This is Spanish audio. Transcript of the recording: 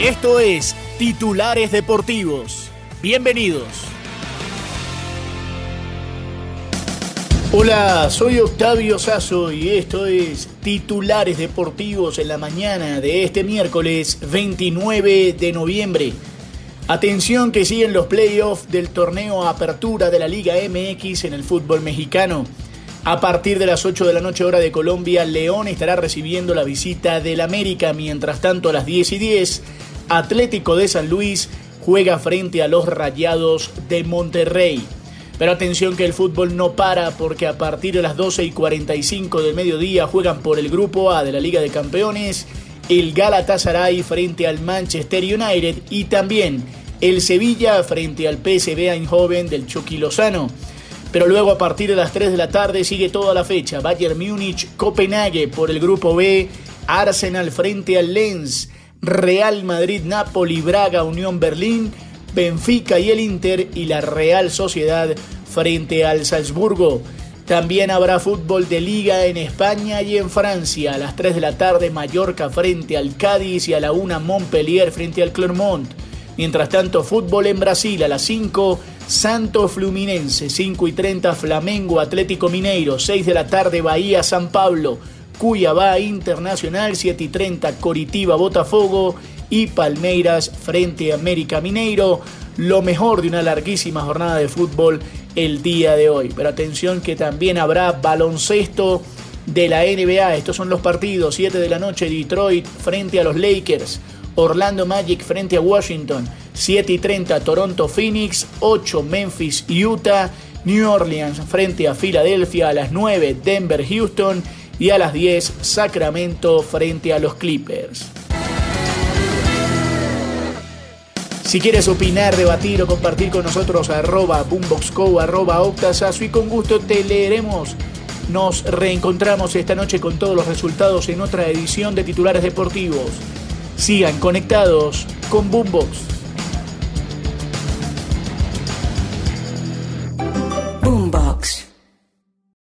Esto es Titulares Deportivos. Bienvenidos. Hola, soy Octavio Sazo y esto es Titulares Deportivos en la mañana de este miércoles 29 de noviembre. Atención que siguen los playoffs del torneo Apertura de la Liga MX en el fútbol mexicano. A partir de las 8 de la noche hora de Colombia, León estará recibiendo la visita del América. Mientras tanto, a las 10 y 10, Atlético de San Luis juega frente a los Rayados de Monterrey. Pero atención que el fútbol no para porque a partir de las 12 y 45 del mediodía juegan por el Grupo A de la Liga de Campeones el Galatasaray frente al Manchester United y también el Sevilla frente al PSV Eindhoven del Chucky Lozano. Pero luego a partir de las 3 de la tarde sigue toda la fecha. Bayern Múnich, Copenhague por el grupo B, Arsenal frente al Lens, Real Madrid, Napoli, Braga, Unión Berlín, Benfica y el Inter y la Real Sociedad frente al Salzburgo. También habrá fútbol de liga en España y en Francia. A las 3 de la tarde Mallorca frente al Cádiz y a la 1 Montpellier frente al Clermont. Mientras tanto, fútbol en Brasil a las 5, Santo Fluminense, 5 y 30 Flamengo Atlético Mineiro, 6 de la tarde Bahía San Pablo, Cuyabá Internacional, 7 y 30 Coritiba Botafogo y Palmeiras frente a América Mineiro. Lo mejor de una larguísima jornada de fútbol el día de hoy. Pero atención que también habrá baloncesto de la NBA. Estos son los partidos. 7 de la noche Detroit frente a los Lakers. Orlando Magic frente a Washington. 7 y 30 Toronto Phoenix. 8 Memphis Utah. New Orleans frente a Filadelfia. A las 9 Denver Houston. Y a las 10 Sacramento frente a los Clippers. Si quieres opinar, debatir o compartir con nosotros, arroba boomboxco, arroba octasazo y con gusto te leeremos. Nos reencontramos esta noche con todos los resultados en otra edición de Titulares Deportivos. Sigan conectados con Boombox.